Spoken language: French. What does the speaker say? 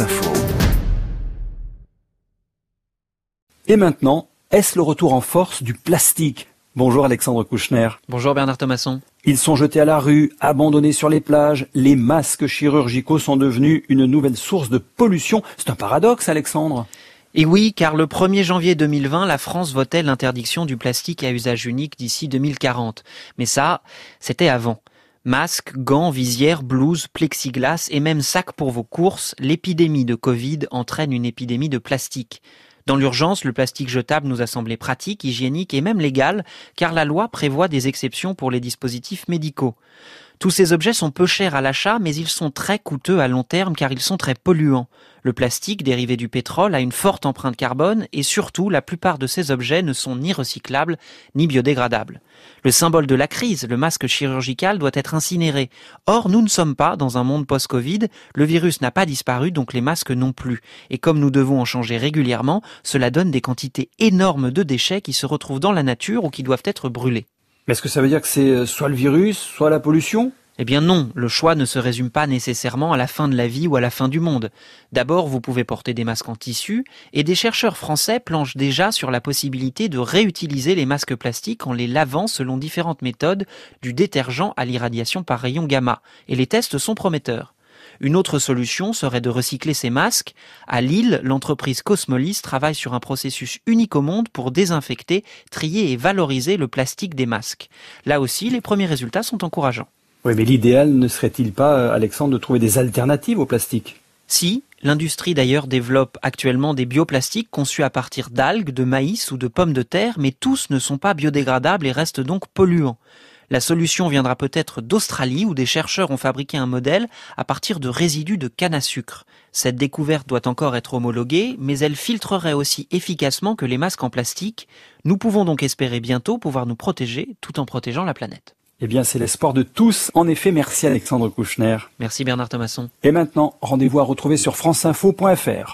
Info. Et maintenant, est-ce le retour en force du plastique? Bonjour Alexandre Kouchner. Bonjour Bernard Thomasson. Ils sont jetés à la rue, abandonnés sur les plages. Les masques chirurgicaux sont devenus une nouvelle source de pollution. C'est un paradoxe, Alexandre. Et oui, car le 1er janvier 2020, la France votait l'interdiction du plastique à usage unique d'ici 2040. Mais ça, c'était avant. Masques, gants, visières, blouses, plexiglas et même sacs pour vos courses, l'épidémie de Covid entraîne une épidémie de plastique. Dans l'urgence, le plastique jetable nous a semblé pratique, hygiénique et même légal, car la loi prévoit des exceptions pour les dispositifs médicaux. Tous ces objets sont peu chers à l'achat, mais ils sont très coûteux à long terme car ils sont très polluants. Le plastique, dérivé du pétrole, a une forte empreinte carbone et surtout, la plupart de ces objets ne sont ni recyclables ni biodégradables. Le symbole de la crise, le masque chirurgical, doit être incinéré. Or, nous ne sommes pas dans un monde post-Covid, le virus n'a pas disparu, donc les masques non plus. Et comme nous devons en changer régulièrement, cela donne des quantités énormes de déchets qui se retrouvent dans la nature ou qui doivent être brûlés. Mais est-ce que ça veut dire que c'est euh, soit le virus, soit la pollution? Eh bien non, le choix ne se résume pas nécessairement à la fin de la vie ou à la fin du monde. D'abord, vous pouvez porter des masques en tissu, et des chercheurs français planchent déjà sur la possibilité de réutiliser les masques plastiques en les lavant selon différentes méthodes, du détergent à l'irradiation par rayon gamma, et les tests sont prometteurs. Une autre solution serait de recycler ces masques. À Lille, l'entreprise Cosmolis travaille sur un processus unique au monde pour désinfecter, trier et valoriser le plastique des masques. Là aussi, les premiers résultats sont encourageants. Oui, mais l'idéal ne serait-il pas, euh, Alexandre, de trouver des alternatives au plastique? Si, l'industrie d'ailleurs développe actuellement des bioplastiques conçus à partir d'algues, de maïs ou de pommes de terre, mais tous ne sont pas biodégradables et restent donc polluants. La solution viendra peut-être d'Australie où des chercheurs ont fabriqué un modèle à partir de résidus de canne à sucre. Cette découverte doit encore être homologuée, mais elle filtrerait aussi efficacement que les masques en plastique. Nous pouvons donc espérer bientôt pouvoir nous protéger tout en protégeant la planète. Eh bien, c'est l'espoir de tous. En effet, merci Alexandre Kouchner. Merci Bernard Thomasson. Et maintenant, rendez-vous à retrouver sur franceinfo.fr.